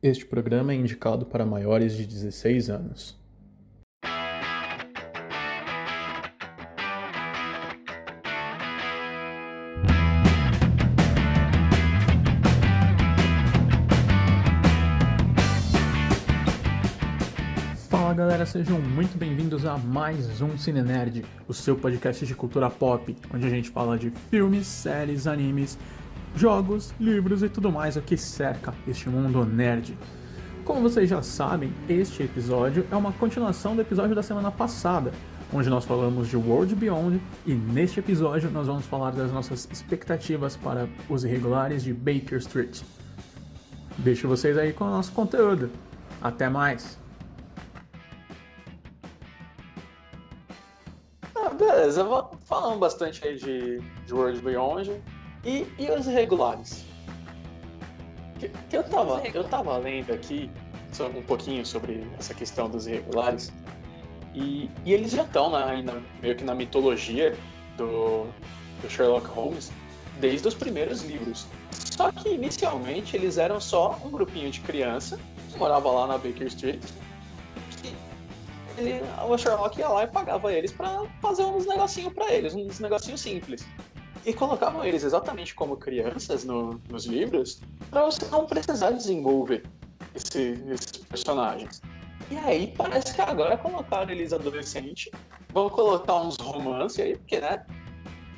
Este programa é indicado para maiores de 16 anos. Fala galera, sejam muito bem-vindos a mais um Cine Nerd, o seu podcast de cultura pop, onde a gente fala de filmes, séries, animes jogos, livros e tudo mais o que cerca este mundo nerd. Como vocês já sabem, este episódio é uma continuação do episódio da semana passada, onde nós falamos de World Beyond e neste episódio nós vamos falar das nossas expectativas para os irregulares de Baker Street. Deixo vocês aí com o nosso conteúdo. Até mais! Ah, beleza, falamos bastante aí de, de World Beyond. E, e os regulares? Eu, tava, eu tava lendo aqui um pouquinho sobre essa questão dos irregulares. E, e eles já estão ainda meio que na mitologia do, do Sherlock Holmes desde os primeiros livros. Só que inicialmente eles eram só um grupinho de criança que morava lá na Baker Street. Ele, o Sherlock ia lá e pagava eles para fazer uns negocinhos para eles, uns negocinhos simples e colocavam eles exatamente como crianças no, nos livros para você não precisar desenvolver esse, esses personagens. E aí parece que agora colocaram eles adolescentes, vão colocar uns romances aí, porque né,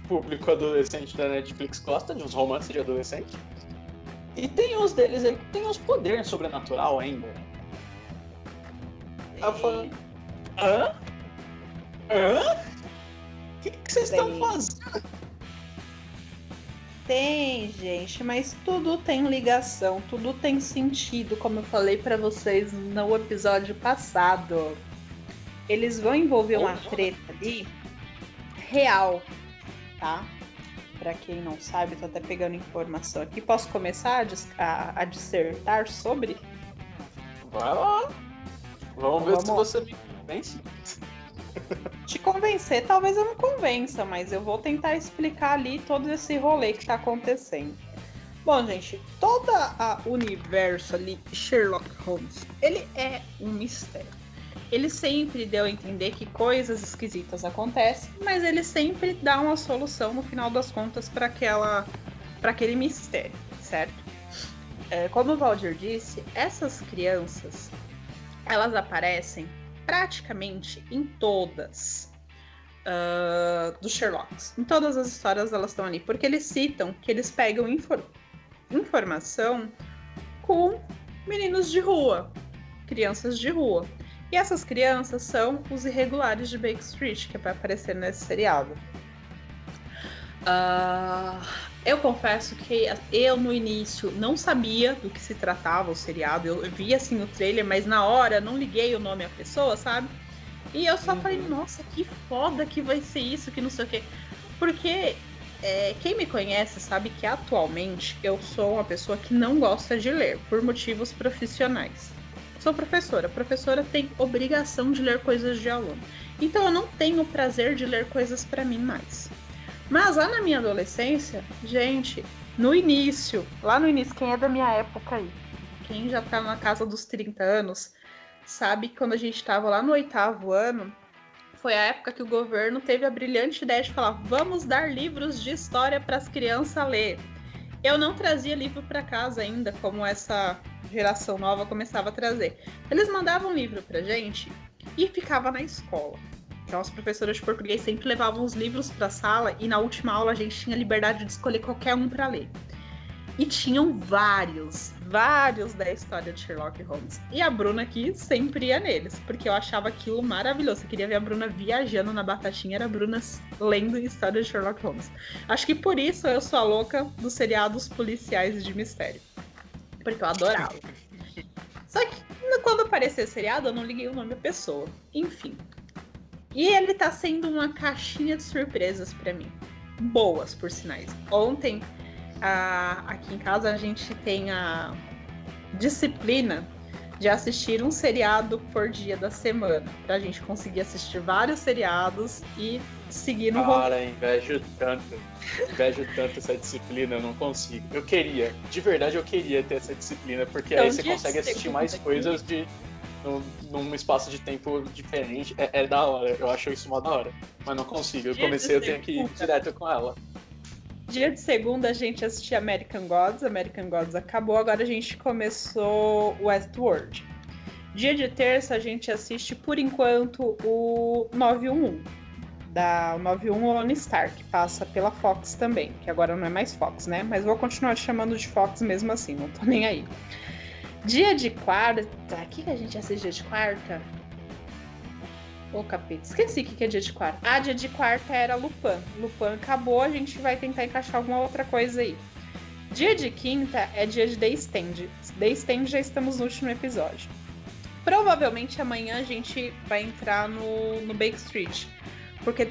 público adolescente da Netflix gosta de uns romances de adolescente. E tem uns deles aí que tem uns poderes sobrenatural ainda. E... Eu falei, hã? Hã? O que vocês estão fazendo? Tem, gente, mas tudo tem ligação, tudo tem sentido, como eu falei para vocês no episódio passado. Eles vão envolver uma treta ali real, tá? Para quem não sabe, tô até pegando informação aqui. Posso começar a, a, a dissertar sobre? Vai lá. Vamos ver Vamos. se você me convence. Te convencer, talvez eu não convença, mas eu vou tentar explicar ali todo esse rolê que tá acontecendo. Bom, gente, todo o universo ali, Sherlock Holmes, ele é um mistério. Ele sempre deu a entender que coisas esquisitas acontecem, mas ele sempre dá uma solução no final das contas para aquela para aquele mistério, certo? É, como o Valdir disse, essas crianças elas aparecem praticamente em todas uh, dos Sherlocks. Em todas as histórias elas estão ali, porque eles citam que eles pegam infor informação com meninos de rua, crianças de rua. E essas crianças são os irregulares de Baker Street, que vai aparecer nesse seriado. Uh, eu confesso que eu no início não sabia do que se tratava o seriado. Eu vi assim o trailer, mas na hora não liguei o nome à pessoa, sabe? E eu só uhum. falei, nossa, que foda que vai ser isso, que não sei o quê. Porque é, quem me conhece sabe que atualmente eu sou uma pessoa que não gosta de ler, por motivos profissionais. Sou professora. A professora tem obrigação de ler coisas de aluno. Então eu não tenho prazer de ler coisas para mim mais. Mas lá na minha adolescência, gente, no início, lá no início, quem é da minha época aí, quem já tá na casa dos 30 anos, sabe que quando a gente tava lá no oitavo ano, foi a época que o governo teve a brilhante ideia de falar: vamos dar livros de história para as crianças ler. Eu não trazia livro para casa ainda, como essa geração nova começava a trazer. Eles mandavam livro pra gente e ficava na escola. Então, as professoras de português sempre levavam os livros para a sala e na última aula a gente tinha liberdade de escolher qualquer um para ler. E tinham vários, vários da história de Sherlock Holmes. E a Bruna aqui sempre ia neles, porque eu achava aquilo maravilhoso. Eu queria ver a Bruna viajando na batatinha, era a Bruna lendo história de Sherlock Holmes. Acho que por isso eu sou a louca dos seriados policiais de mistério. Porque eu adorava. Só que quando apareceu o seriado, eu não liguei o nome da pessoa. Enfim, e ele tá sendo uma caixinha de surpresas para mim. Boas, por sinais. Ontem, a, aqui em casa, a gente tem a disciplina de assistir um seriado por dia da semana, pra gente conseguir assistir vários seriados e seguir no Cara, invejo tanto. Invejo tanto essa disciplina, eu não consigo. Eu queria, de verdade eu queria ter essa disciplina, porque então, aí você consegue assistir mais coisas de num, num, espaço de tempo diferente. É, é, da hora, eu acho isso uma da hora. Mas não consigo. Eu comecei, eu tenho que ir direto com ela. Dia de segunda a gente assistia American Gods, American Gods acabou, agora a gente começou Westworld. Dia de terça a gente assiste por enquanto o 911, da 911 Lone Star, que passa pela Fox também, que agora não é mais Fox, né? Mas vou continuar chamando de Fox mesmo assim, não tô nem aí. Dia de quarta. O que, que a gente assiste dia de quarta? Ô, capeta. Esqueci o que, que é dia de quarta. Ah, dia de quarta era Lupin. Lupin acabou, a gente vai tentar encaixar alguma outra coisa aí. Dia de quinta é dia de Day Stand. Day Stand já estamos no último episódio. Provavelmente amanhã a gente vai entrar no, no Bake Street. Porque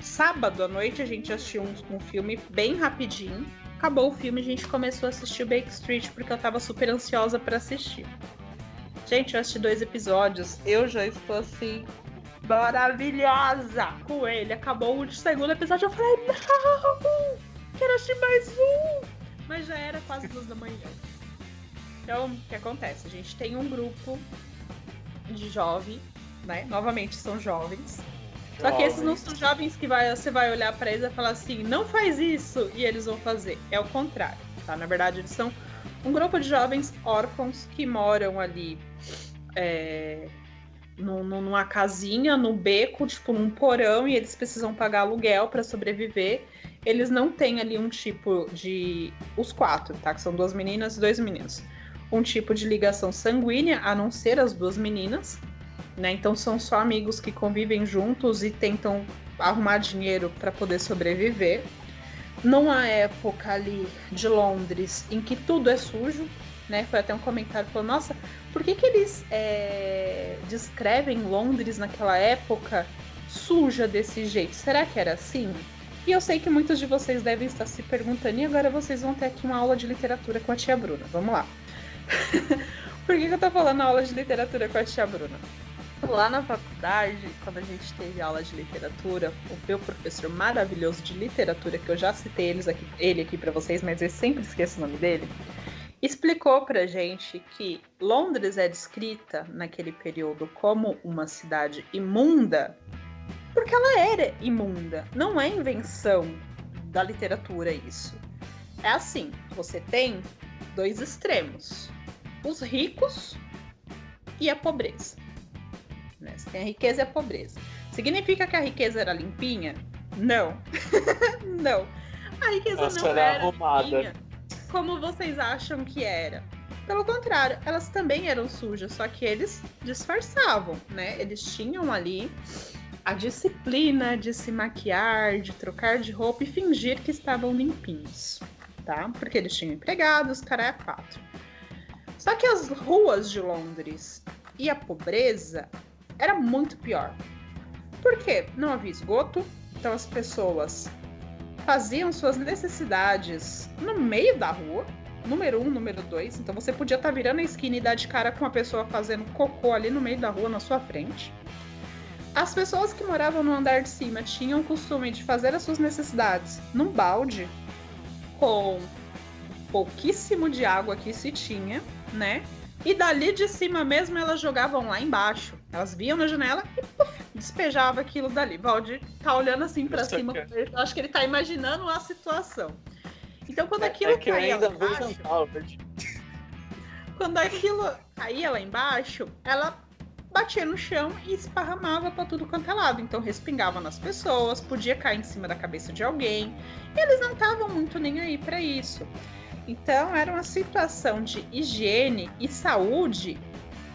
sábado à noite a gente assistiu um, um filme bem rapidinho Acabou o filme, a gente começou a assistir o Bake Street porque eu tava super ansiosa para assistir. Gente, eu assisti dois episódios, eu já estou assim maravilhosa com ele. Acabou o segundo episódio, eu falei, não! Quero assistir mais um! Mas já era quase duas da manhã. Então, o que acontece? A gente tem um grupo de jovens, né? Novamente são jovens, só que esses não são jovens que vai, você vai olhar para eles e falar assim, não faz isso, e eles vão fazer. É o contrário, tá? Na verdade, eles são um grupo de jovens órfãos que moram ali é, numa casinha, no beco, tipo num porão, e eles precisam pagar aluguel para sobreviver. Eles não têm ali um tipo de. Os quatro, tá? Que são duas meninas e dois meninos. Um tipo de ligação sanguínea, a não ser as duas meninas né? Então são só amigos que convivem juntos e tentam arrumar dinheiro para poder sobreviver. Numa época ali de Londres em que tudo é sujo, né? Foi até um comentário falou: Nossa, por que, que eles é, descrevem Londres naquela época suja desse jeito? Será que era assim? E eu sei que muitos de vocês devem estar se perguntando, e agora vocês vão ter aqui uma aula de literatura com a tia Bruna. Vamos lá. por que, que eu tô falando aula de literatura com a tia Bruna? Lá na faculdade, quando a gente teve aula de literatura, o meu professor maravilhoso de literatura, que eu já citei eles aqui, ele aqui para vocês, mas eu sempre esqueço o nome dele, explicou pra gente que Londres é descrita naquele período como uma cidade imunda porque ela era imunda. Não é invenção da literatura isso. É assim, você tem dois extremos: os ricos e a pobreza. Né? Tem a riqueza e a pobreza. Significa que a riqueza era limpinha? Não. não. A riqueza Nossa, não era, arrumada. limpinha como vocês acham que era. Pelo contrário, elas também eram sujas, só que eles disfarçavam, né? Eles tinham ali a disciplina de se maquiar, de trocar de roupa e fingir que estavam limpinhos, tá? Porque eles tinham empregados, cara é quatro. Só que as ruas de Londres e a pobreza era muito pior. Por quê? Não havia esgoto, então as pessoas faziam suas necessidades no meio da rua, número um, número dois. Então você podia estar tá virando a esquina e dar de cara com uma pessoa fazendo cocô ali no meio da rua na sua frente. As pessoas que moravam no andar de cima tinham o costume de fazer as suas necessidades num balde com pouquíssimo de água que se tinha, né? E dali de cima mesmo elas jogavam lá embaixo. Elas viam na janela e puf, despejava aquilo dali. Valdir tá olhando assim para cima. Eu acho que ele tá imaginando a situação. Então quando é, aquilo é caía lá embaixo, quando aquilo caía lá embaixo, ela batia no chão e esparramava para tudo quanto é lado. Então respingava nas pessoas, podia cair em cima da cabeça de alguém. E eles não estavam muito nem aí para isso. Então era uma situação de higiene e saúde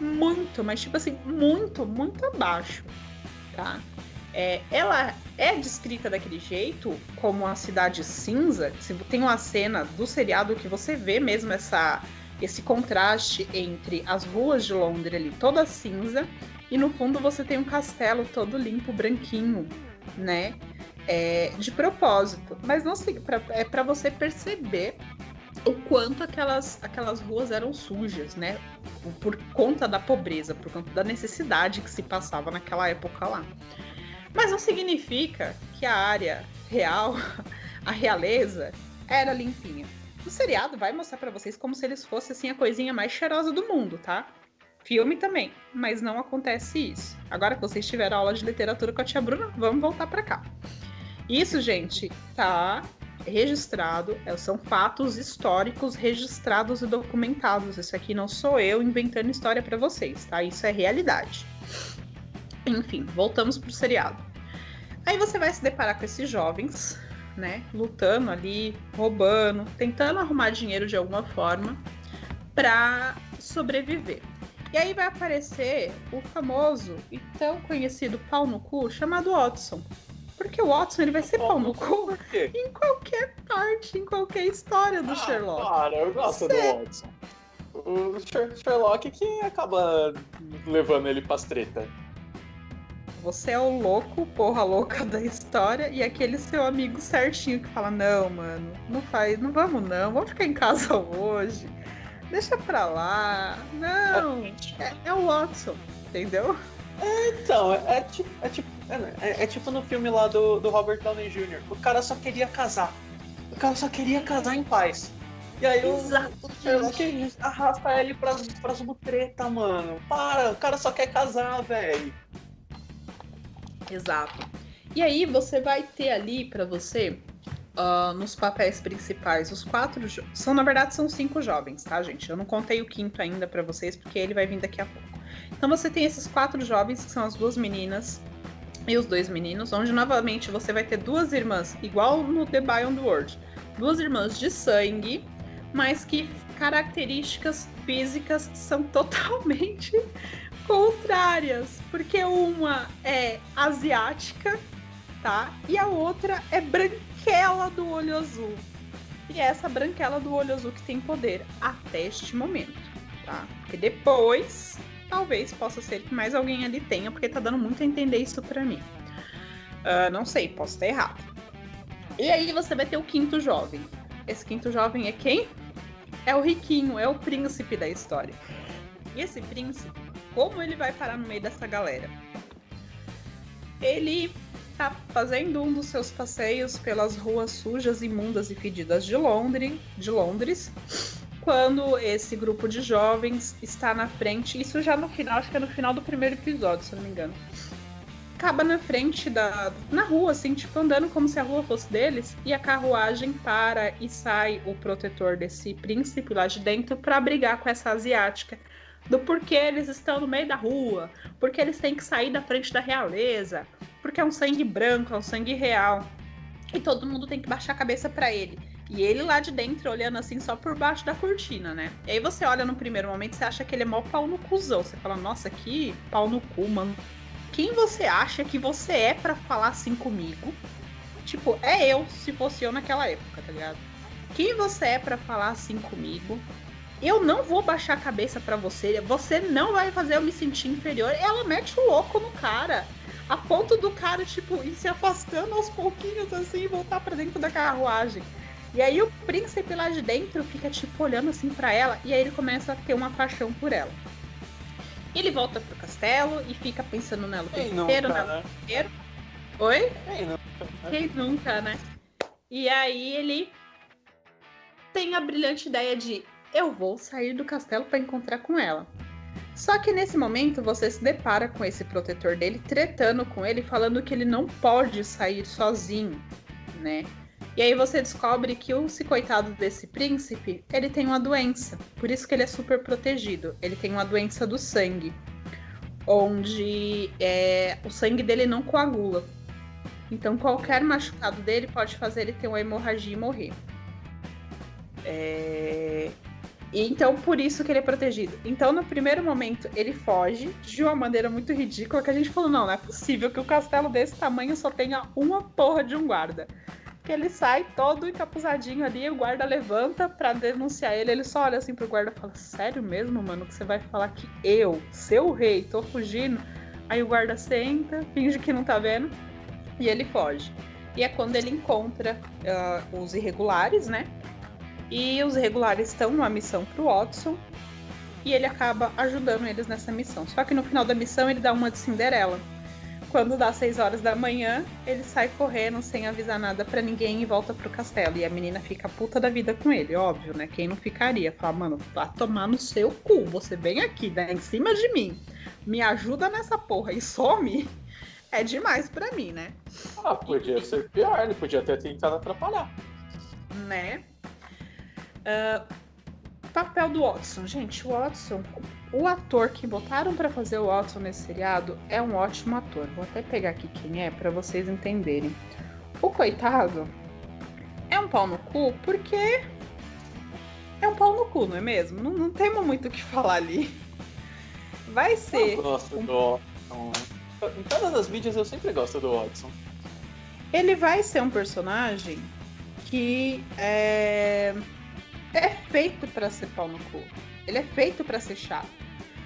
muito, mas tipo assim, muito, muito abaixo, tá? É, ela é descrita daquele jeito, como uma cidade cinza. Tem uma cena do seriado que você vê mesmo essa, esse contraste entre as ruas de Londres ali, toda cinza, e no fundo você tem um castelo todo limpo, branquinho, né? É, de propósito. Mas não sei, pra, é para você perceber o quanto aquelas, aquelas ruas eram sujas, né? Por conta da pobreza, por conta da necessidade que se passava naquela época lá. Mas não significa que a área real, a realeza, era limpinha. O seriado vai mostrar para vocês como se eles fossem assim a coisinha mais cheirosa do mundo, tá? Filme também, mas não acontece isso. Agora que vocês tiveram aula de literatura com a tia Bruna, vamos voltar para cá. Isso, gente, tá registrado, é, são fatos históricos registrados e documentados. Isso aqui não sou eu inventando história para vocês, tá? Isso é realidade. Enfim, voltamos pro seriado. Aí você vai se deparar com esses jovens, né, lutando ali, roubando, tentando arrumar dinheiro de alguma forma para sobreviver. E aí vai aparecer o famoso e tão conhecido pau no cu chamado Watson. Porque o Watson ele vai ser pau no cu em qualquer parte, em qualquer história do ah, Sherlock. Cara, eu gosto Você... do Watson. O Sherlock que acaba levando ele pras treta. Você é o louco, porra louca da história, e aquele seu amigo certinho que fala: Não, mano, não faz, não vamos não, vamos ficar em casa hoje. Deixa pra lá. Não, é, é o Watson, entendeu? É, então, é, é, tipo, é, tipo, é, é, tipo no filme lá do, do Robert Downey Jr. O cara só queria casar. O cara só queria casar em paz. E aí o, o arrasta ele pras, pras mutreta, mano. Para, o cara só quer casar, velho. Exato. E aí você vai ter ali para você uh, nos papéis principais os quatro são na verdade são cinco jovens, tá gente? Eu não contei o quinto ainda para vocês porque ele vai vir daqui a pouco. Então você tem esses quatro jovens que são as duas meninas e os dois meninos, onde novamente você vai ter duas irmãs igual no The Beyond World, duas irmãs de sangue, mas que características físicas são totalmente contrárias, porque uma é asiática, tá? E a outra é branquela do olho azul. E é essa branquela do olho azul que tem poder até este momento, tá? Porque depois, talvez possa ser que mais alguém ali tenha, porque tá dando muito a entender isso pra mim. Uh, não sei, posso estar errado. E aí você vai ter o quinto jovem. Esse quinto jovem é quem? É o riquinho, é o príncipe da história. E esse príncipe, como ele vai parar no meio dessa galera? Ele tá fazendo um dos seus passeios pelas ruas sujas, imundas e fedidas de Londres, de Londres, quando esse grupo de jovens está na frente, isso já no final, acho que é no final do primeiro episódio, se eu não me engano. Acaba na frente da. na rua, assim, tipo, andando como se a rua fosse deles, e a carruagem para e sai o protetor desse príncipe lá de dentro para brigar com essa asiática do porquê eles estão no meio da rua, porque eles têm que sair da frente da realeza, porque é um sangue branco, é um sangue real. E todo mundo tem que baixar a cabeça para ele. E ele lá de dentro olhando assim só por baixo da cortina, né? E aí você olha no primeiro momento, você acha que ele é mó pau no cuzão. Você fala, nossa, que pau no cu, mano. Quem você acha que você é para falar assim comigo? Tipo, é eu se fosse eu naquela época, tá ligado? Quem você é para falar assim comigo? eu não vou baixar a cabeça para você, você não vai fazer eu me sentir inferior. Ela mete o louco no cara. A ponto do cara, tipo, ir se afastando aos pouquinhos assim e voltar para dentro da carruagem. E aí o príncipe lá de dentro fica, tipo, olhando assim para ela e aí ele começa a ter uma paixão por ela. Ele volta pro castelo e fica pensando nela o tempo inteiro, nela né? inteiro. Oi? Quem nunca, né? Quem nunca, né? E aí ele tem a brilhante ideia de eu vou sair do castelo para encontrar com ela. Só que nesse momento você se depara com esse protetor dele tretando com ele, falando que ele não pode sair sozinho, né? E aí você descobre que o coitado desse príncipe, ele tem uma doença, por isso que ele é super protegido. Ele tem uma doença do sangue, onde é, o sangue dele não coagula. Então qualquer machucado dele pode fazer ele ter uma hemorragia e morrer. É... E então, por isso que ele é protegido. Então, no primeiro momento, ele foge de uma maneira muito ridícula que a gente falou: não, não é possível que o castelo desse tamanho só tenha uma porra de um guarda. Que ele sai todo encapuzadinho ali, o guarda levanta para denunciar ele. Ele só olha assim pro guarda e fala: Sério mesmo, mano, que você vai falar que eu, seu rei, tô fugindo? Aí o guarda senta, finge que não tá vendo e ele foge. E é quando ele encontra uh, os irregulares, né? E os regulares estão numa missão pro Watson. E ele acaba ajudando eles nessa missão. Só que no final da missão ele dá uma de Cinderela. Quando dá 6 horas da manhã, ele sai correndo sem avisar nada para ninguém e volta pro castelo. E a menina fica puta da vida com ele, óbvio, né? Quem não ficaria? Fala, mano, vá tomar no seu cu. Você vem aqui, dá em cima de mim. Me ajuda nessa porra e some. É demais para mim, né? Ah, podia ser pior, ele podia ter tentado atrapalhar. Né? Uh, papel do Watson. Gente, o Watson, o ator que botaram para fazer o Watson nesse seriado é um ótimo ator. Vou até pegar aqui quem é para vocês entenderem. O coitado é um pau no cu porque é um pau no cu, não é mesmo? Não, não temos muito o que falar ali. Vai ser. Eu gosto um... do Watson. Em todas as mídias eu sempre gosto do Watson. Ele vai ser um personagem que é é feito para ser pau no cu. Ele é feito para ser chato.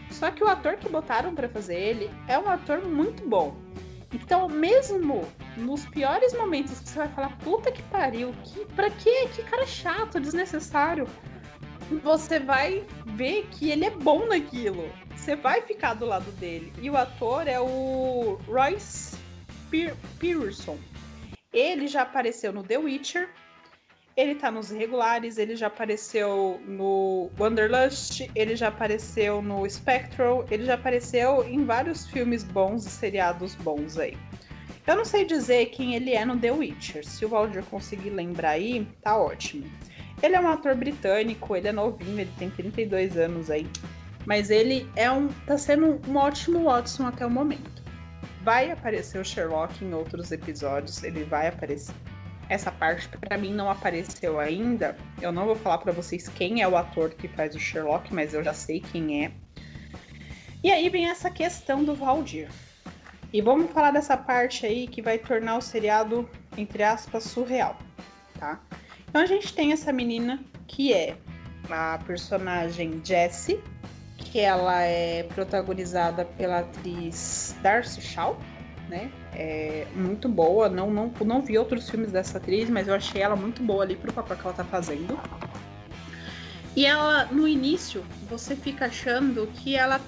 Só que o ator que botaram para fazer ele é um ator muito bom. Então, mesmo nos piores momentos que você vai falar, puta que pariu, que, pra quê? Que cara chato, desnecessário. Você vai ver que ele é bom naquilo. Você vai ficar do lado dele. E o ator é o Royce Pearson. Ele já apareceu no The Witcher, ele tá nos regulares, ele já apareceu no Wanderlust, ele já apareceu no Spectral, ele já apareceu em vários filmes bons e seriados bons aí. Eu não sei dizer quem ele é no The Witcher. Se o Valdir conseguir lembrar aí, tá ótimo. Ele é um ator britânico, ele é novinho, ele tem 32 anos aí. Mas ele é um. tá sendo um ótimo Watson até o momento. Vai aparecer o Sherlock em outros episódios, ele vai aparecer essa parte para mim não apareceu ainda. Eu não vou falar para vocês quem é o ator que faz o Sherlock, mas eu já sei quem é. E aí vem essa questão do Valdir. E vamos falar dessa parte aí que vai tornar o seriado, entre aspas, surreal, tá? Então a gente tem essa menina que é a personagem Jessie, que ela é protagonizada pela atriz Darcy Shaw, né? É muito boa. Não, não, não vi outros filmes dessa atriz, mas eu achei ela muito boa ali pro papel que ela tá fazendo. E ela, no início, você fica achando que ela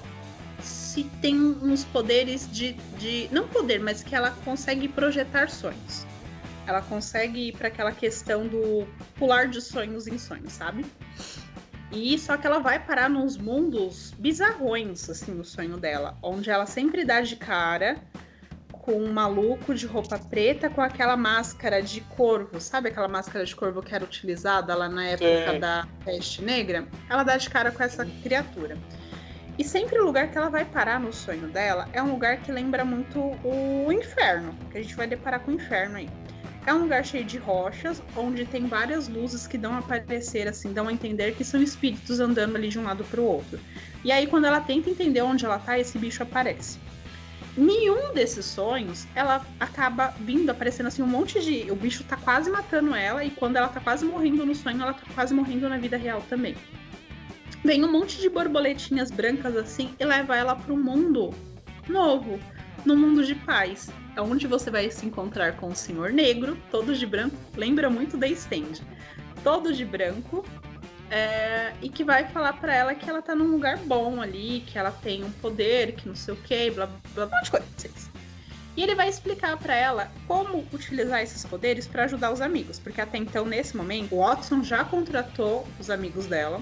se tem uns poderes de, de. Não poder, mas que ela consegue projetar sonhos. Ela consegue ir para aquela questão do pular de sonhos em sonhos, sabe? E só que ela vai parar nos mundos bizarrões, assim, no sonho dela, onde ela sempre dá de cara com um maluco de roupa preta com aquela máscara de corvo, sabe aquela máscara de corvo que era utilizada lá na época Sim. da peste negra? Ela dá de cara com essa criatura. E sempre o lugar que ela vai parar no sonho dela é um lugar que lembra muito o inferno, que a gente vai deparar com o inferno aí. É um lugar cheio de rochas, onde tem várias luzes que dão a aparecer, assim, dão a entender que são espíritos andando ali de um lado para o outro. E aí, quando ela tenta entender onde ela tá, esse bicho aparece nenhum desses sonhos ela acaba vindo aparecendo assim um monte de o bicho tá quase matando ela e quando ela tá quase morrendo no sonho ela tá quase morrendo na vida real também. Vem um monte de borboletinhas brancas assim e leva ela para um mundo novo no mundo de paz. É onde você vai se encontrar com o senhor negro todos de branco lembra muito da stand todos de branco é, e que vai falar para ela que ela tá num lugar bom ali, que ela tem um poder, que não sei o que, blá blá blá, um monte de coisas. E ele vai explicar para ela como utilizar esses poderes para ajudar os amigos, porque até então nesse momento o Watson já contratou os amigos dela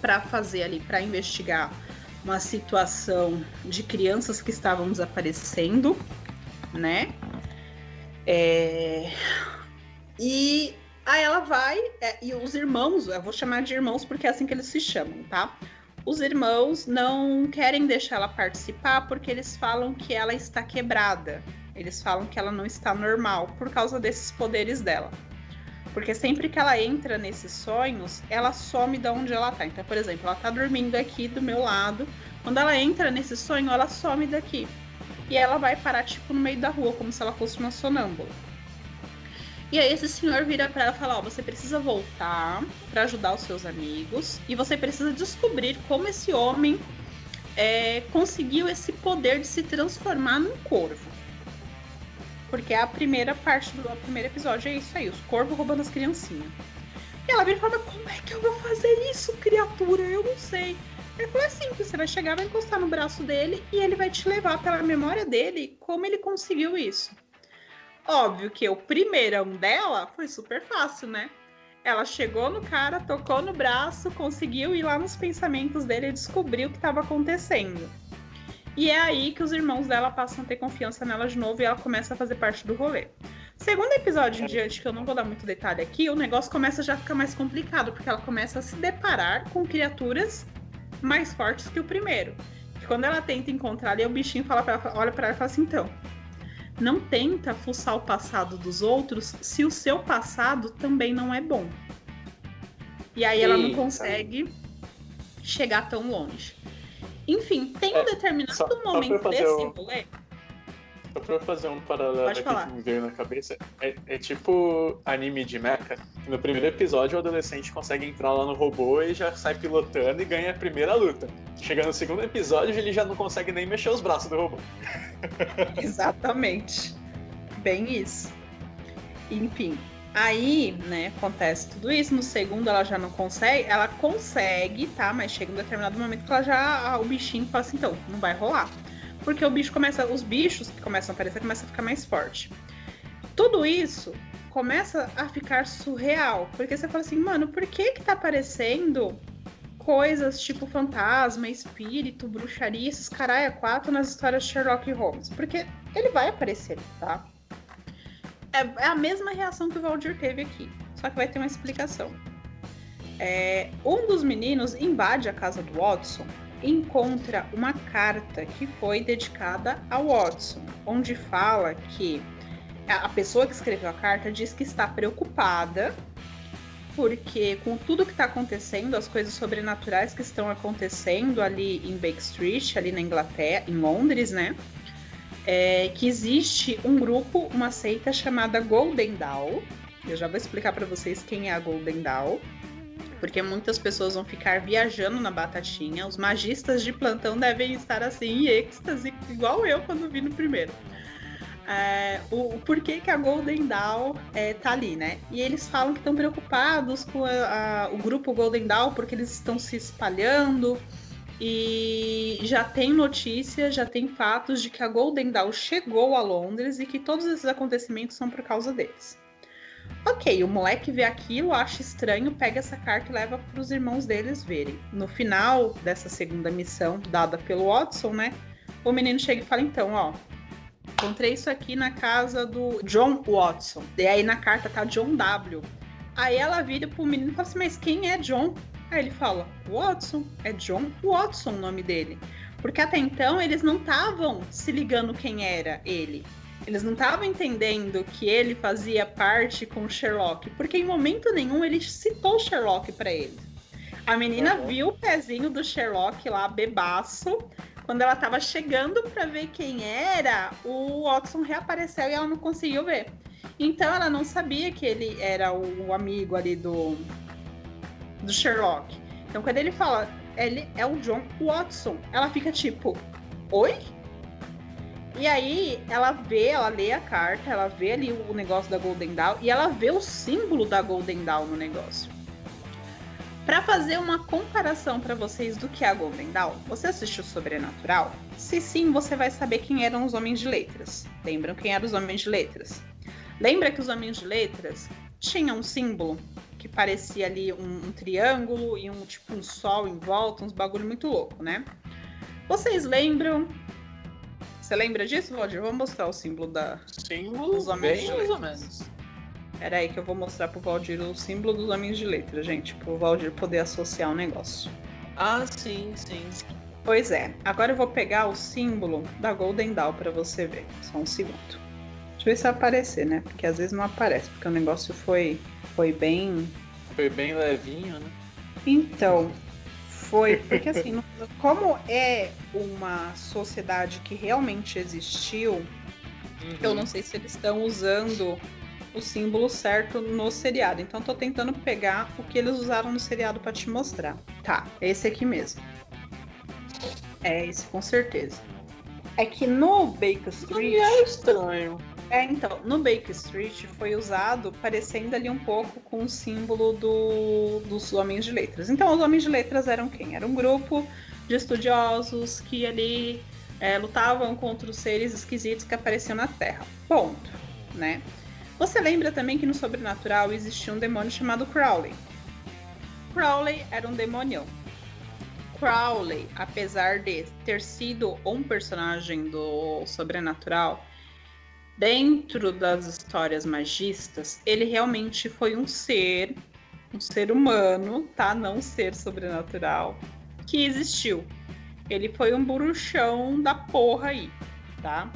para fazer ali, para investigar uma situação de crianças que estavam desaparecendo, né? É... E Aí ela vai, é, e os irmãos, eu vou chamar de irmãos porque é assim que eles se chamam, tá? Os irmãos não querem deixar ela participar porque eles falam que ela está quebrada. Eles falam que ela não está normal por causa desses poderes dela. Porque sempre que ela entra nesses sonhos, ela some de onde ela tá. Então, por exemplo, ela tá dormindo aqui do meu lado. Quando ela entra nesse sonho, ela some daqui. E ela vai parar, tipo, no meio da rua, como se ela fosse uma sonâmbula. E aí esse senhor vira para ela e fala: ó, você precisa voltar para ajudar os seus amigos e você precisa descobrir como esse homem é, conseguiu esse poder de se transformar num corvo. Porque a primeira parte do primeiro episódio é isso aí, os corvos roubando as criancinhas. E ela vira e fala, como é que eu vou fazer isso, criatura? Eu não sei. Ele falou, é simples, você vai chegar, vai encostar no braço dele e ele vai te levar pela memória dele como ele conseguiu isso. Óbvio que o primeirão dela foi super fácil, né? Ela chegou no cara, tocou no braço, conseguiu ir lá nos pensamentos dele e descobriu o que estava acontecendo. E é aí que os irmãos dela passam a ter confiança nela de novo e ela começa a fazer parte do rolê. Segundo episódio em diante, que eu não vou dar muito detalhe aqui, o negócio começa já a ficar mais complicado, porque ela começa a se deparar com criaturas mais fortes que o primeiro. E quando ela tenta encontrar ali, o bichinho fala pra ela, olha para ela e fala assim: então, não tenta fuçar o passado dos outros se o seu passado também não é bom. E aí ela não consegue chegar tão longe. Enfim, tem um é, determinado só, momento só desse o... rolê só pra fazer um paralelo aqui que me veio na cabeça, é, é, tipo anime de mecha. No primeiro episódio, o adolescente consegue entrar lá no robô e já sai pilotando e ganha a primeira luta. Chega no segundo episódio, ele já não consegue nem mexer os braços do robô. Exatamente. Bem isso. Enfim, aí, né, acontece tudo isso. No segundo, ela já não consegue. Ela consegue, tá? Mas chega um determinado momento que ela já. O bichinho fala assim: então, não vai rolar porque o bicho começa, os bichos que começam a aparecer começam a ficar mais forte. Tudo isso começa a ficar surreal, porque você fala assim, mano, por que que tá aparecendo coisas tipo fantasma, espírito, bruxaria, esses caralho quatro nas histórias de Sherlock Holmes? Porque ele vai aparecer, tá? É, é a mesma reação que o Valdir teve aqui, só que vai ter uma explicação. É, um dos meninos invade a casa do Watson encontra uma carta que foi dedicada ao Watson, onde fala que a pessoa que escreveu a carta diz que está preocupada porque com tudo que está acontecendo, as coisas sobrenaturais que estão acontecendo ali em Baker Street, ali na Inglaterra, em Londres, né? É, que existe um grupo, uma seita chamada Golden Dawn. Eu já vou explicar para vocês quem é a Golden Dawn porque muitas pessoas vão ficar viajando na batatinha. Os magistas de plantão devem estar assim em êxtase, igual eu quando vi no primeiro. É, o, o, porquê que a Golden Dawn é, tá ali, né? E eles falam que estão preocupados com a, a, o grupo Golden Dawn porque eles estão se espalhando e já tem notícias, já tem fatos de que a Golden Dawn chegou a Londres e que todos esses acontecimentos são por causa deles. Ok, o moleque vê aquilo, acha estranho, pega essa carta e leva para os irmãos deles verem. No final dessa segunda missão, dada pelo Watson, né? O menino chega e fala: então, ó, encontrei isso aqui na casa do John Watson. E aí na carta tá John W. Aí ela vira pro menino e fala assim: mas quem é John? Aí ele fala: Watson. É John Watson o nome dele. Porque até então eles não estavam se ligando quem era ele. Eles não estavam entendendo que ele fazia parte com Sherlock, porque em momento nenhum ele citou Sherlock para ele. A menina uhum. viu o pezinho do Sherlock lá, bebaço. Quando ela estava chegando para ver quem era, o Watson reapareceu e ela não conseguiu ver. Então ela não sabia que ele era o amigo ali do, do Sherlock. Então quando ele fala, ele é o John Watson, ela fica tipo, oi? E aí ela vê, ela lê a carta, ela vê ali o negócio da Golden Dawn e ela vê o símbolo da Golden Dawn no negócio. Para fazer uma comparação para vocês do que é a Golden Dawn, você assistiu Sobrenatural? Se sim, você vai saber quem eram os Homens de Letras. Lembram quem eram os Homens de Letras? Lembra que os Homens de Letras tinham um símbolo que parecia ali um, um triângulo e um tipo um sol em volta, uns bagulho muito louco, né? Vocês lembram você lembra disso, Valdir? Vou mostrar o símbolo da. Símbolo dos homens bem mais ou menos. Pera aí que eu vou mostrar pro Valdir o símbolo dos homens de letra, gente, pro Valdir poder associar o um negócio. Ah, sim, sim. Pois é. Agora eu vou pegar o símbolo da Golden Dawn para você ver. Só um segundo. Deixa eu ver se vai aparecer, né? Porque às vezes não aparece, porque o negócio foi foi bem foi bem levinho, né? Então, foi, porque assim, como é uma sociedade que realmente existiu, uhum. eu não sei se eles estão usando o símbolo certo no seriado. Então tô tentando pegar o que eles usaram no seriado para te mostrar. Tá, é esse aqui mesmo. É esse com certeza. É que no Baker Street. é estranho. É, então, no Baker Street foi usado parecendo ali um pouco com o símbolo do, dos Homens de Letras. Então, os Homens de Letras eram quem? Era um grupo de estudiosos que ali é, lutavam contra os seres esquisitos que apareciam na Terra. Ponto, né? Você lembra também que no sobrenatural existia um demônio chamado Crowley. Crowley era um demonião. Crowley, apesar de ter sido um personagem do sobrenatural, dentro das histórias magistas, ele realmente foi um ser, um ser humano, tá? Não um ser sobrenatural, que existiu. Ele foi um bruxão da porra aí, tá?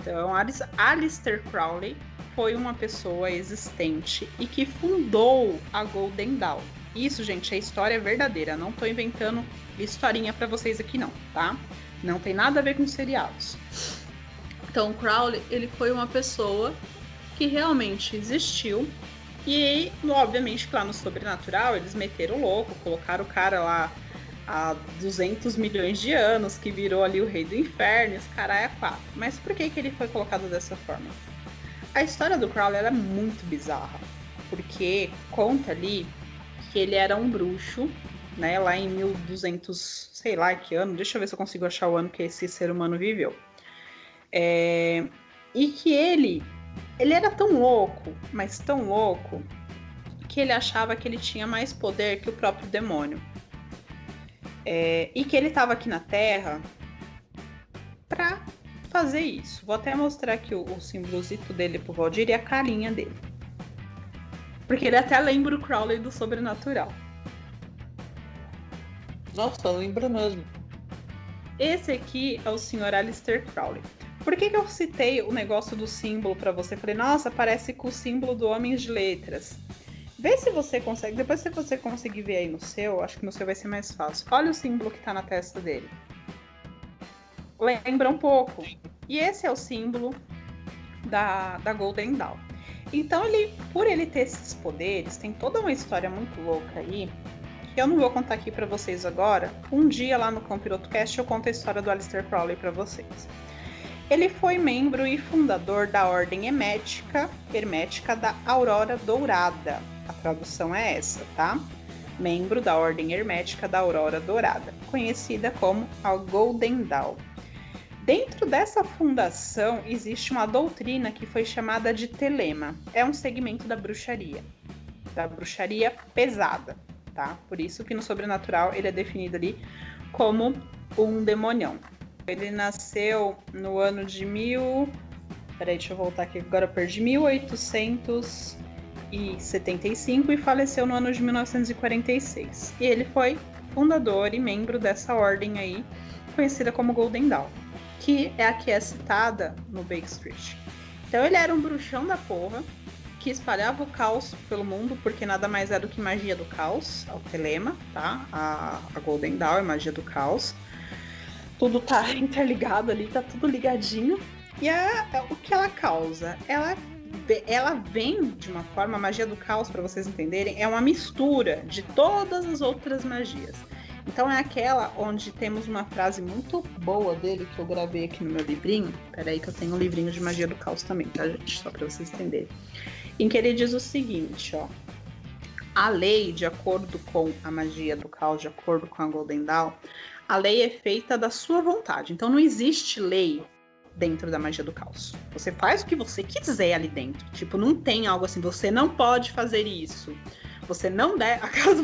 Então, Alistair Crowley foi uma pessoa existente e que fundou a Golden Dawn. Isso, gente, é história verdadeira. Não tô inventando historinha para vocês aqui, não, tá? Não tem nada a ver com seriados. Então, Crowley, ele foi uma pessoa que realmente existiu. E, obviamente, lá no Sobrenatural, eles meteram o louco, colocaram o cara lá há 200 milhões de anos, que virou ali o rei do inferno, esse cara é quatro. Mas por que, que ele foi colocado dessa forma? A história do Crowley é muito bizarra, porque conta ali que ele era um bruxo, né, lá em 1200, sei lá que ano, deixa eu ver se eu consigo achar o ano que esse ser humano viveu. É, e que ele, ele era tão louco, mas tão louco, que ele achava que ele tinha mais poder que o próprio demônio. É, e que ele estava aqui na Terra para fazer isso. Vou até mostrar aqui o, o símbolozito dele pro Valdir e a carinha dele. Porque ele até lembra o Crowley do Sobrenatural. Nossa, lembra mesmo. Esse aqui é o Sr. Alistair Crowley. Por que, que eu citei o negócio do símbolo para você? Falei, nossa, parece com o símbolo do Homens de Letras. Vê se você consegue. Depois, se você conseguir ver aí no seu, acho que no seu vai ser mais fácil. Olha o símbolo que tá na testa dele lembra um pouco. E esse é o símbolo da, da Golden Dawn. Então, ele, por ele ter esses poderes, tem toda uma história muito louca aí, que eu não vou contar aqui para vocês agora. Um dia lá no Campiroto Cast eu conto a história do Alistair Crowley para vocês. Ele foi membro e fundador da Ordem Hermética, Hermética da Aurora Dourada. A tradução é essa, tá? Membro da Ordem Hermética da Aurora Dourada, conhecida como a Golden Dawn. Dentro dessa fundação existe uma doutrina que foi chamada de telema. É um segmento da bruxaria, da bruxaria pesada, tá? Por isso que no sobrenatural ele é definido ali como um demonião. Ele nasceu no ano de mil. Peraí, deixa eu voltar aqui, agora eu perdi. 1875 e faleceu no ano de 1946. E ele foi fundador e membro dessa ordem aí, conhecida como Golden Dawn que é a que é citada no Baker Street. Então ele era um bruxão da porra, que espalhava o caos pelo mundo, porque nada mais é do que magia do caos, é o telema, tá? A, a Golden Dawn é magia do caos. Tudo tá interligado ali, tá tudo ligadinho. E é, é o que ela causa? Ela ela vem de uma forma, a magia do caos, para vocês entenderem, é uma mistura de todas as outras magias. Então é aquela onde temos uma frase muito boa dele que eu gravei aqui no meu livrinho. Peraí que eu tenho um livrinho de magia do caos também, tá, gente? Só para vocês entenderem. Em que ele diz o seguinte, ó. A lei, de acordo com a magia do caos, de acordo com a Golden Dawn, a lei é feita da sua vontade. Então não existe lei dentro da magia do caos. Você faz o que você quiser ali dentro. Tipo, não tem algo assim, você não pode fazer isso. Você não deve. A casa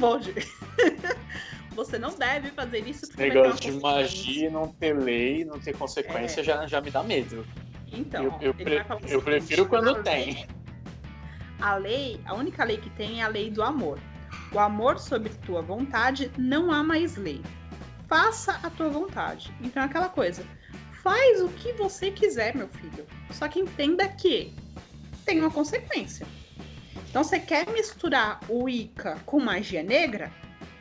Você não deve fazer isso porque Negócio de magia, não ter lei, não ter consequência, é. já, já me dá medo. Então, eu, eu, pre eu prefiro quando tem. A lei, a única lei que tem é a lei do amor. O amor sobre tua vontade, não há mais lei. Faça a tua vontade. Então é aquela coisa. Faz o que você quiser, meu filho. Só que entenda que tem uma consequência. Então você quer misturar o Ica com magia negra?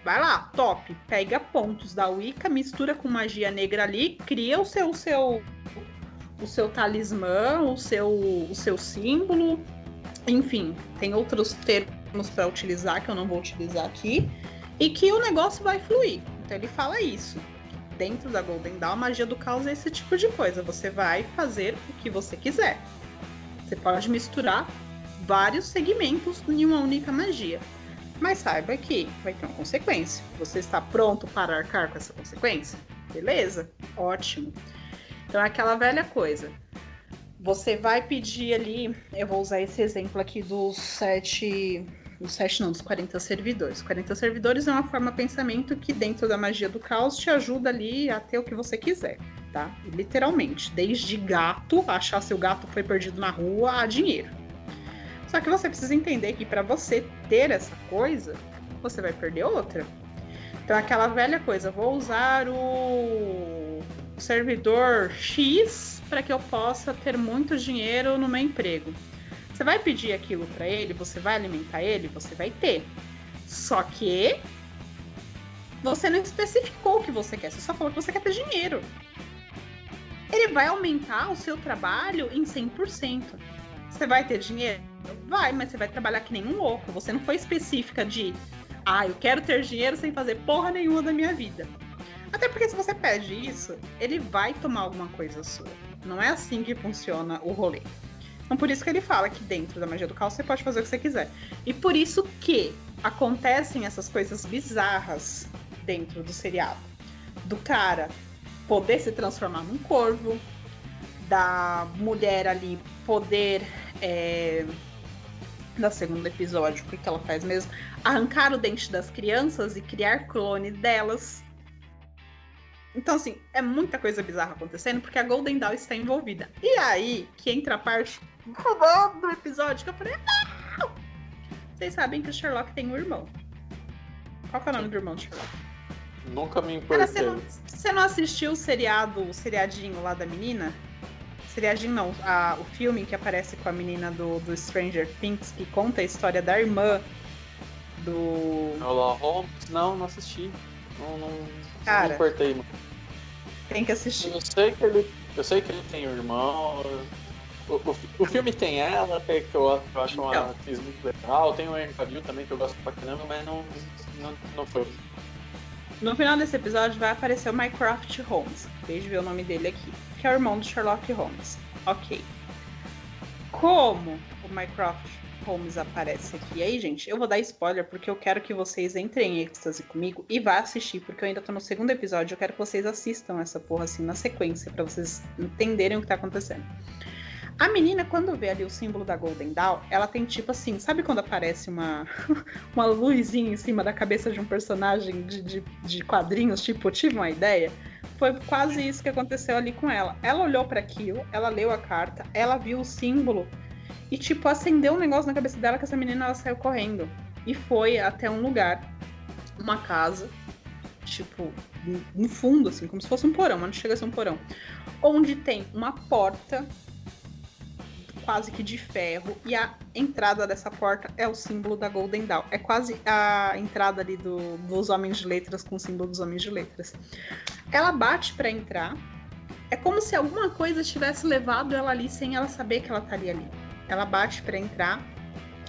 Vai lá, top. Pega pontos da Wicca, mistura com magia negra ali, cria o seu, o seu, o seu talismã, o seu, o seu símbolo. Enfim, tem outros termos para utilizar que eu não vou utilizar aqui. E que o negócio vai fluir. Então ele fala isso. Dentro da Golden Dawn, a magia do caos é esse tipo de coisa. Você vai fazer o que você quiser. Você pode misturar vários segmentos em uma única magia. Mas saiba que vai ter uma consequência. Você está pronto para arcar com essa consequência? Beleza? Ótimo. Então é aquela velha coisa. Você vai pedir ali, eu vou usar esse exemplo aqui dos sete. Dos sete não, dos 40 servidores. 40 servidores é uma forma de pensamento que, dentro da magia do caos, te ajuda ali a ter o que você quiser, tá? Literalmente. Desde gato, achar se o gato foi perdido na rua, a dinheiro. Só que você precisa entender que para você ter essa coisa, você vai perder outra. Então, aquela velha coisa, vou usar o servidor X para que eu possa ter muito dinheiro no meu emprego. Você vai pedir aquilo para ele, você vai alimentar ele, você vai ter. Só que você não especificou o que você quer, você só falou que você quer ter dinheiro. Ele vai aumentar o seu trabalho em 100%. Você vai ter dinheiro? Vai, mas você vai trabalhar que nem um louco. Você não foi específica de, ah, eu quero ter dinheiro sem fazer porra nenhuma da minha vida. Até porque se você pede isso, ele vai tomar alguma coisa sua. Não é assim que funciona o rolê. Então por isso que ele fala que dentro da magia do caos você pode fazer o que você quiser. E por isso que acontecem essas coisas bizarras dentro do seriado. Do cara poder se transformar num corvo, da mulher ali poder é, no segundo episódio, o que, que ela faz mesmo? Arrancar o dente das crianças e criar clone delas. Então, assim, é muita coisa bizarra acontecendo porque a Golden Dawn está envolvida. E aí que entra a parte do episódio que eu falei: não! Vocês sabem que o Sherlock tem um irmão. Qual é o nome do irmão do Sherlock? Nunca me importei. Cara, você, não, você não assistiu o seriado, o seriadinho lá da menina? seriadinho não, a, o filme que aparece com a menina do, do Stranger Things, que conta a história da irmã do. Olá, Holmes? Não, não assisti. Não, não, Cara, não importei, mano. Tem que assistir. Eu sei que ele, eu sei que ele tem um irmão. O, o, o filme tem ela, que eu, eu acho uma então. atriz muito legal. Tem o Henry Cavill também, que eu gosto pra caramba, mas não, não, não foi. No final desse episódio vai aparecer o Mycroft Holmes. Deixa eu ver o nome dele aqui que é o irmão do Sherlock Holmes. Ok. Como o Mycroft Holmes aparece aqui? E aí, gente, eu vou dar spoiler porque eu quero que vocês entrem em êxtase comigo e vá assistir, porque eu ainda tô no segundo episódio. Eu quero que vocês assistam essa porra assim na sequência, para vocês entenderem o que tá acontecendo. A menina, quando vê ali o símbolo da Golden Dawn, ela tem tipo assim, sabe quando aparece uma, uma luzinha em cima da cabeça de um personagem de, de, de quadrinhos? Tipo, tive uma ideia foi quase isso que aconteceu ali com ela. Ela olhou para aquilo, ela leu a carta, ela viu o símbolo e, tipo, acendeu um negócio na cabeça dela que essa menina ela saiu correndo e foi até um lugar, uma casa, tipo, no fundo, assim, como se fosse um porão, mas não chega a ser um porão, onde tem uma porta quase que de ferro e a entrada dessa porta é o símbolo da Golden Dawn. É quase a entrada ali do, dos Homens de Letras com o símbolo dos Homens de Letras. Ela bate para entrar. É como se alguma coisa tivesse levado ela ali sem ela saber que ela estaria ali. Ela bate para entrar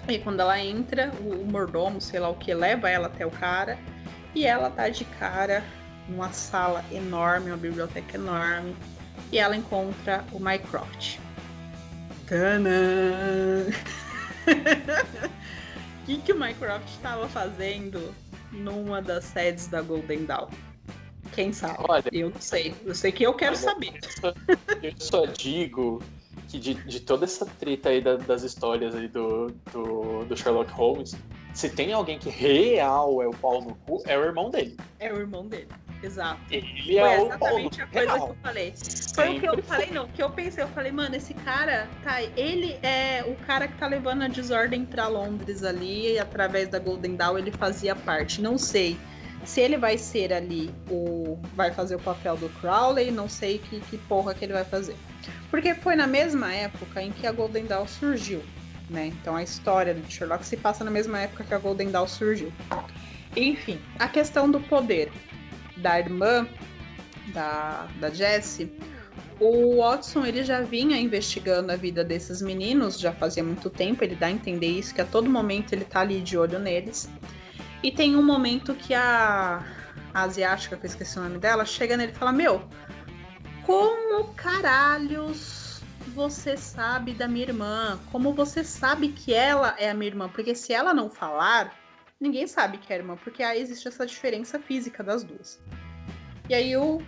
e quando ela entra, o, o mordomo, sei lá o que, leva ela até o cara e ela tá de cara numa sala enorme, uma biblioteca enorme, e ela encontra o Mycroft. Tanã! O que, que o Minecraft estava fazendo numa das sedes da Golden Dawn? Quem sabe? Olha, eu não sei. Eu sei que eu quero olha, saber. Eu só digo que de, de toda essa treta aí da, das histórias aí do, do, do, Sherlock Holmes, se tem alguém que real é o pau no cu, é o irmão dele. É o irmão dele. Exato. Ele é Foi exatamente a coisa real. que eu falei. Foi Sempre o que eu falei, não, que eu pensei, eu falei, mano, esse cara, tá, ele é o cara que tá levando a desordem para Londres ali, e através da Golden Dawn ele fazia parte. Não sei se ele vai ser ali o. vai fazer o papel do Crowley, não sei que, que porra que ele vai fazer. Porque foi na mesma época em que a Golden Dawn surgiu. Né? Então a história de Sherlock se passa na mesma época que a Golden Dawn surgiu. Enfim, a questão do poder da irmã da, da Jessie, o Watson ele já vinha investigando a vida desses meninos já fazia muito tempo, ele dá a entender isso, que a todo momento ele tá ali de olho neles. E tem um momento que a, a asiática, que eu esqueci o nome dela, chega nele e fala: Meu, como caralhos você sabe da minha irmã? Como você sabe que ela é a minha irmã? Porque se ela não falar, ninguém sabe que é irmã, porque aí existe essa diferença física das duas. E aí o,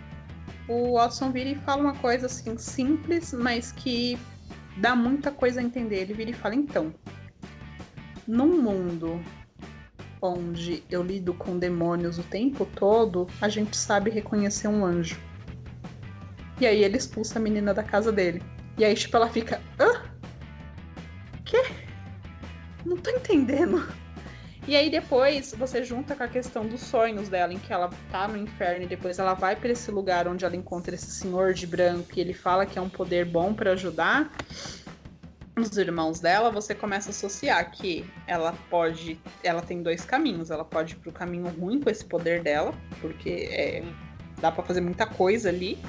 o Watson vira e fala uma coisa assim simples, mas que dá muita coisa a entender. Ele vira e fala: então, num mundo onde eu lido com demônios o tempo todo, a gente sabe reconhecer um anjo. E aí ele expulsa a menina da casa dele. E aí, tipo, ela fica. Hã? Quê? Não tô entendendo. E aí depois você junta com a questão dos sonhos dela, em que ela tá no inferno e depois ela vai para esse lugar onde ela encontra esse senhor de branco e ele fala que é um poder bom para ajudar os irmãos dela, você começa a associar que ela pode, ela tem dois caminhos, ela pode ir pro caminho ruim com esse poder dela, porque é, dá para fazer muita coisa ali,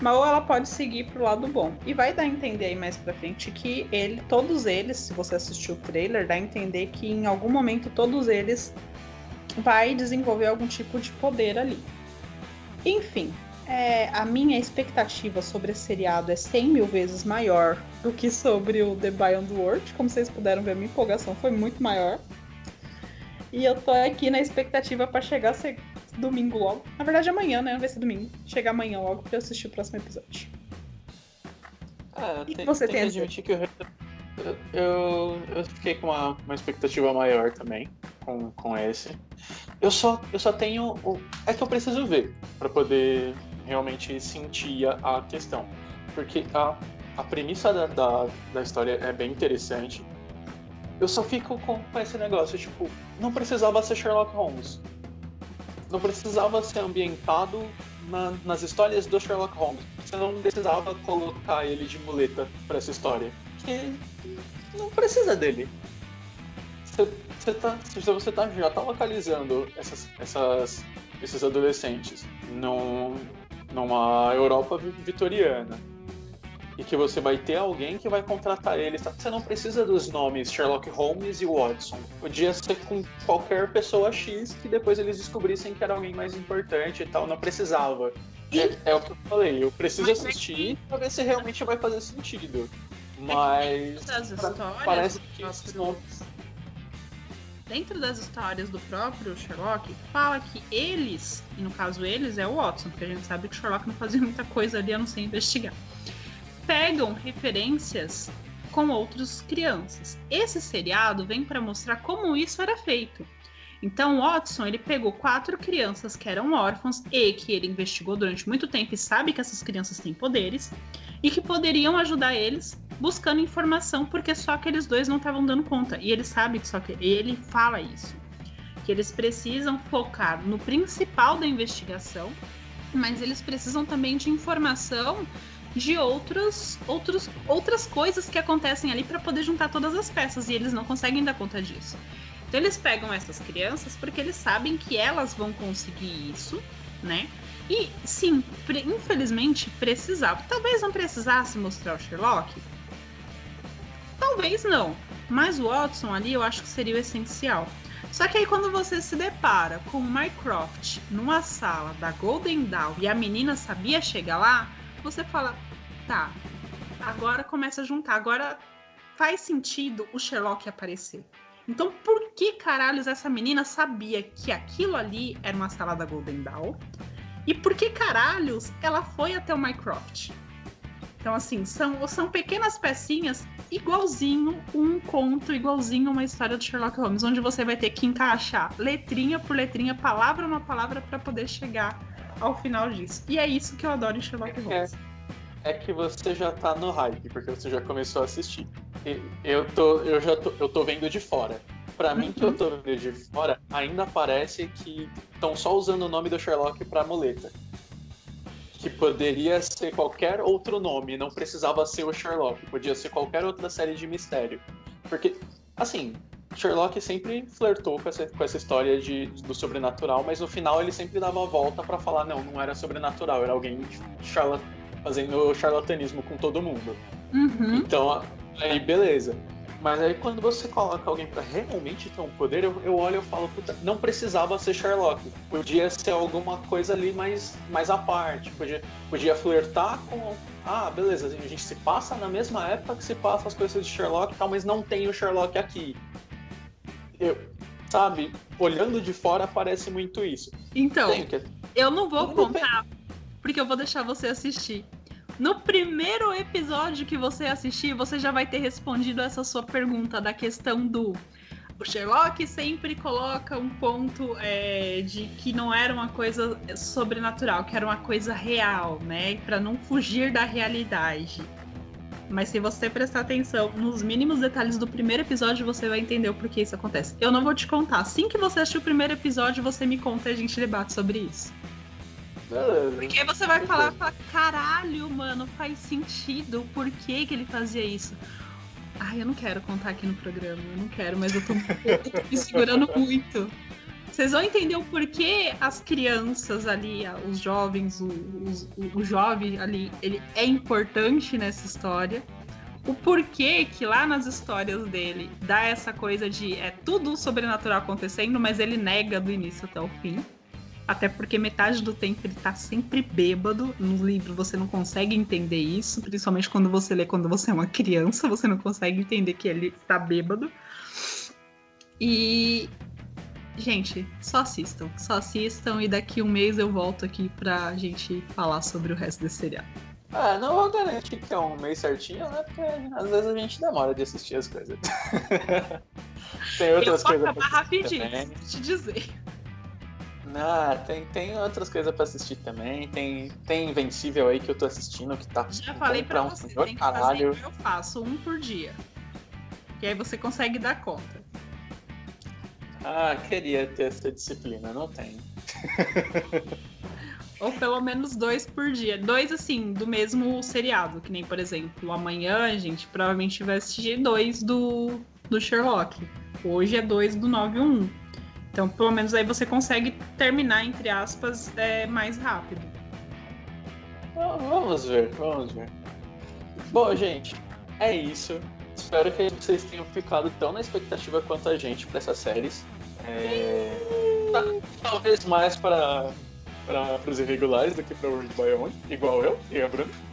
mas ela pode seguir pro lado bom. E vai dar a entender aí mais pra frente que ele, todos eles, se você assistiu o trailer, dá a entender que em algum momento todos eles vai desenvolver algum tipo de poder ali. Enfim, é, a minha expectativa sobre esse seriado é 100 mil vezes maior do que sobre o The Beyond World. Como vocês puderam ver, minha empolgação foi muito maior. E eu tô aqui na expectativa para chegar ser domingo logo. Na verdade, amanhã, né? Vai ser domingo. Chegar amanhã logo pra eu assistir o próximo episódio. É, e tem, você tem, tem que admitir que eu, eu, eu fiquei com uma, uma expectativa maior também com, com esse. Eu só, eu só tenho. É que eu preciso ver para poder realmente sentia a questão. Porque a, a premissa da, da, da história é bem interessante. Eu só fico com, com esse negócio, tipo, não precisava ser Sherlock Holmes. Não precisava ser ambientado na, nas histórias do Sherlock Holmes. Você não precisava colocar ele de muleta para essa história. Porque não precisa dele. Você, você, tá, você tá, já tá localizando essas, essas, esses adolescentes num, numa Europa vitoriana e que você vai ter alguém que vai contratar eles. Você não precisa dos nomes Sherlock Holmes e Watson. Podia ser com qualquer pessoa X que depois eles descobrissem que era alguém mais importante e tal. Não precisava. É, é, o que eu falei. Eu preciso Mas assistir para ver se realmente vai fazer sentido. Mas é que parece que esses nomes dentro das histórias do próprio Sherlock, fala que eles, e no caso eles é o Watson, porque a gente sabe que o Sherlock não fazia muita coisa ali a não ser investigar, pegam referências com outras crianças. Esse seriado vem para mostrar como isso era feito. Então, Watson ele pegou quatro crianças que eram órfãos e que ele investigou durante muito tempo e sabe que essas crianças têm poderes e que poderiam ajudar eles buscando informação, porque só aqueles dois não estavam dando conta. E ele sabe que só que ele fala isso, que eles precisam focar no principal da investigação, mas eles precisam também de informação de outros, outros, outras coisas que acontecem ali para poder juntar todas as peças e eles não conseguem dar conta disso. Então eles pegam essas crianças porque eles sabem que elas vão conseguir isso, né? E sim, infelizmente precisava. Talvez não precisasse mostrar o Sherlock. Talvez não. Mas o Watson ali eu acho que seria o essencial. Só que aí quando você se depara com o Mycroft numa sala da Golden Dawn e a menina sabia chegar lá, você fala, tá, agora começa a juntar, agora faz sentido o Sherlock aparecer. Então, por que caralhos essa menina sabia que aquilo ali era uma sala da Golden Dawn? E por que caralhos ela foi até o Mycroft? Então, assim, são, são pequenas pecinhas igualzinho um conto, igualzinho uma história do Sherlock Holmes, onde você vai ter que encaixar letrinha por letrinha, palavra uma palavra, para poder chegar ao final disso. E é isso que eu adoro em Sherlock é, Holmes. É, é que você já tá no hype, porque você já começou a assistir eu tô, eu já tô, eu tô vendo de fora. Para mim que eu tô vendo de fora, ainda parece que estão só usando o nome do Sherlock para muleta. Que poderia ser qualquer outro nome, não precisava ser o Sherlock, podia ser qualquer outra série de mistério. Porque, assim, Sherlock sempre flertou com essa, com essa história de, do sobrenatural, mas no final ele sempre dava a volta para falar: não, não era sobrenatural, era alguém charlat fazendo charlatanismo com todo mundo. Uhum. Então, Aí, beleza. Mas aí quando você coloca alguém para realmente ter um poder, eu, eu olho e falo, puta, não precisava ser Sherlock. Podia ser alguma coisa ali mais, mais à parte. Podia, podia flertar com. Ah, beleza, a gente se passa na mesma época que se passa as coisas de Sherlock e tal, mas não tem o Sherlock aqui. Eu, sabe, olhando de fora parece muito isso. Então, que... eu não vou contar, porque eu vou deixar você assistir. No primeiro episódio que você assistir, você já vai ter respondido essa sua pergunta da questão do. O Sherlock sempre coloca um ponto é, de que não era uma coisa sobrenatural, que era uma coisa real, né? Para não fugir da realidade. Mas se você prestar atenção nos mínimos detalhes do primeiro episódio, você vai entender o porquê isso acontece. Eu não vou te contar. Assim que você assistir o primeiro episódio, você me conta e a gente debate sobre isso. Beleza. Porque você vai falar, falar, caralho, mano, faz sentido. Por que, que ele fazia isso? Ai, eu não quero contar aqui no programa, eu não quero, mas eu tô, eu tô me segurando muito. Vocês vão entender o porquê as crianças ali, os jovens, o, o, o jovem ali, ele é importante nessa história. O porquê que lá nas histórias dele dá essa coisa de é tudo sobrenatural acontecendo, mas ele nega do início até o fim. Até porque metade do tempo ele tá sempre bêbado. No livro você não consegue entender isso, principalmente quando você lê quando você é uma criança, você não consegue entender que ele tá bêbado. E. Gente, só assistam. Só assistam e daqui um mês eu volto aqui pra gente falar sobre o resto desse seriado. Ah, não vou garantir que é um mês certinho, né? Porque às vezes a gente demora de assistir as coisas. Tem outras eu vou coisas. acabar rapidinho, te dizer. Ah, tem, tem outras coisas pra assistir também. Tem, tem Invencível aí que eu tô assistindo que tá. Já falei pra um você, senhor, tem que caralho. fazer eu faço, um por dia. E aí você consegue dar conta. Ah, queria ter essa disciplina, não tenho. Ou pelo menos dois por dia. Dois, assim, do mesmo seriado. Que nem, por exemplo, amanhã a gente provavelmente vai assistir dois do, do Sherlock. Hoje é dois do 9-1. Então, pelo menos aí você consegue terminar, entre aspas, é, mais rápido. Vamos ver, vamos ver. Bom, gente, é isso. Espero que vocês tenham ficado tão na expectativa quanto a gente para essas séries. É... Talvez mais para, para os irregulares do que para o World Beyond, igual eu e a Bruna.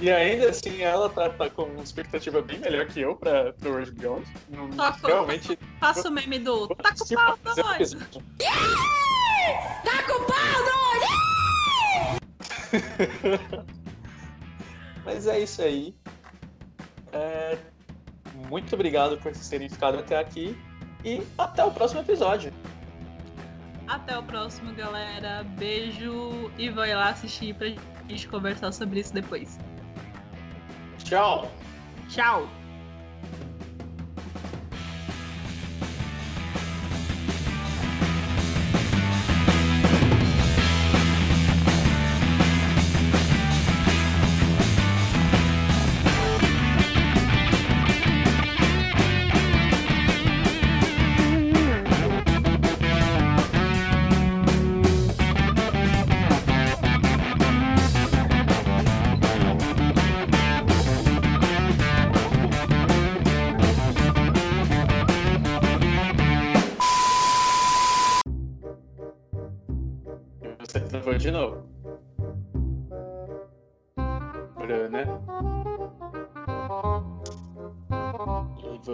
E ainda assim, ela tá, tá, com uma expectativa bem melhor que eu pra, pro World Beyond. Não, realmente. Faça o meme do Tá com pau dois! Tá com pau dois! Mas é isso aí. É... Muito obrigado por vocês terem ficado até aqui. E até o próximo episódio. Até o próximo, galera. Beijo e vai lá assistir pra gente conversar sobre isso depois. Tchau. Tchau.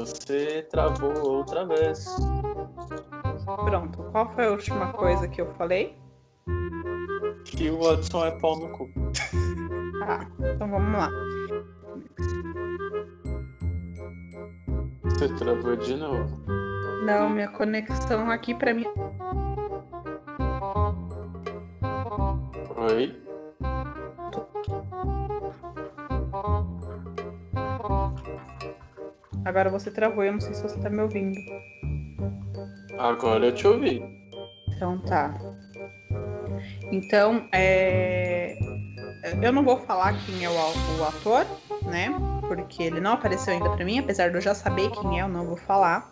Você travou outra vez. Pronto. Qual foi a última coisa que eu falei? Que o Watson é pau no cu. Tá, então vamos lá. Você travou de novo. Não, minha conexão aqui pra mim Oi. Agora você travou, eu não sei se você tá me ouvindo. Agora eu te ouvi. Então tá. Então, é... eu não vou falar quem é o, ator, né? Porque ele não apareceu ainda para mim, apesar de eu já saber quem é, eu não vou falar.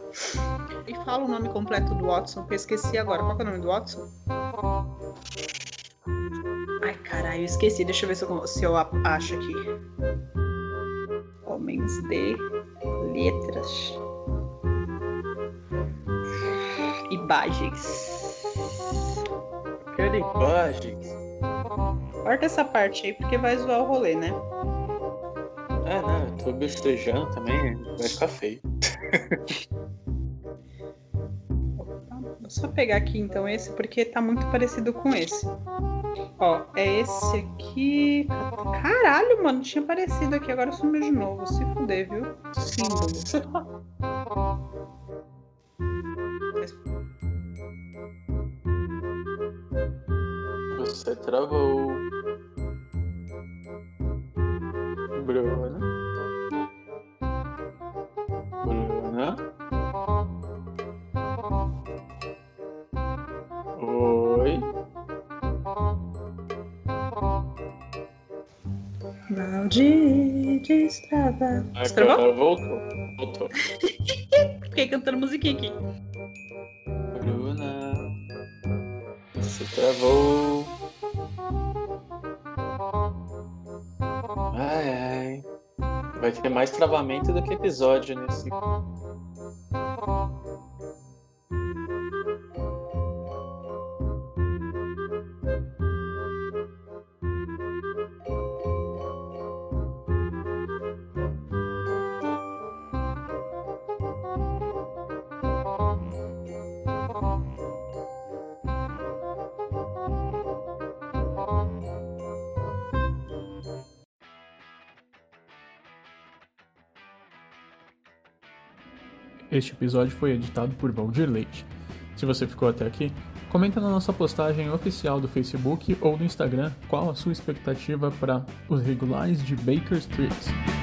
E fala o nome completo do Watson, que eu esqueci agora. Qual é o nome do Watson? Ai, eu esqueci. Deixa eu ver se eu, se eu acho aqui. Homens de letras. Imagens. Quero imagens. Corta essa parte aí porque vai zoar o rolê, né? É, não, eu tô bestejando também, vai ficar feio. Vou só pegar aqui então esse porque tá muito parecido com esse. Ó, é esse aqui. Caralho, mano, tinha aparecido aqui, agora sumiu de novo. Se fuder, viu? Símbolo. Você travou. Bruna. Bruna. Oi. Balde destrava. Destravou? Agora voltou. Voltou. Fiquei cantando musiquinha aqui. Bruna. Você travou. Ai, ai. Vai ter mais travamento do que episódio nesse. Este episódio foi editado por Valdir Leite. Se você ficou até aqui, comenta na nossa postagem oficial do Facebook ou do Instagram qual a sua expectativa para os regulares de Baker Street.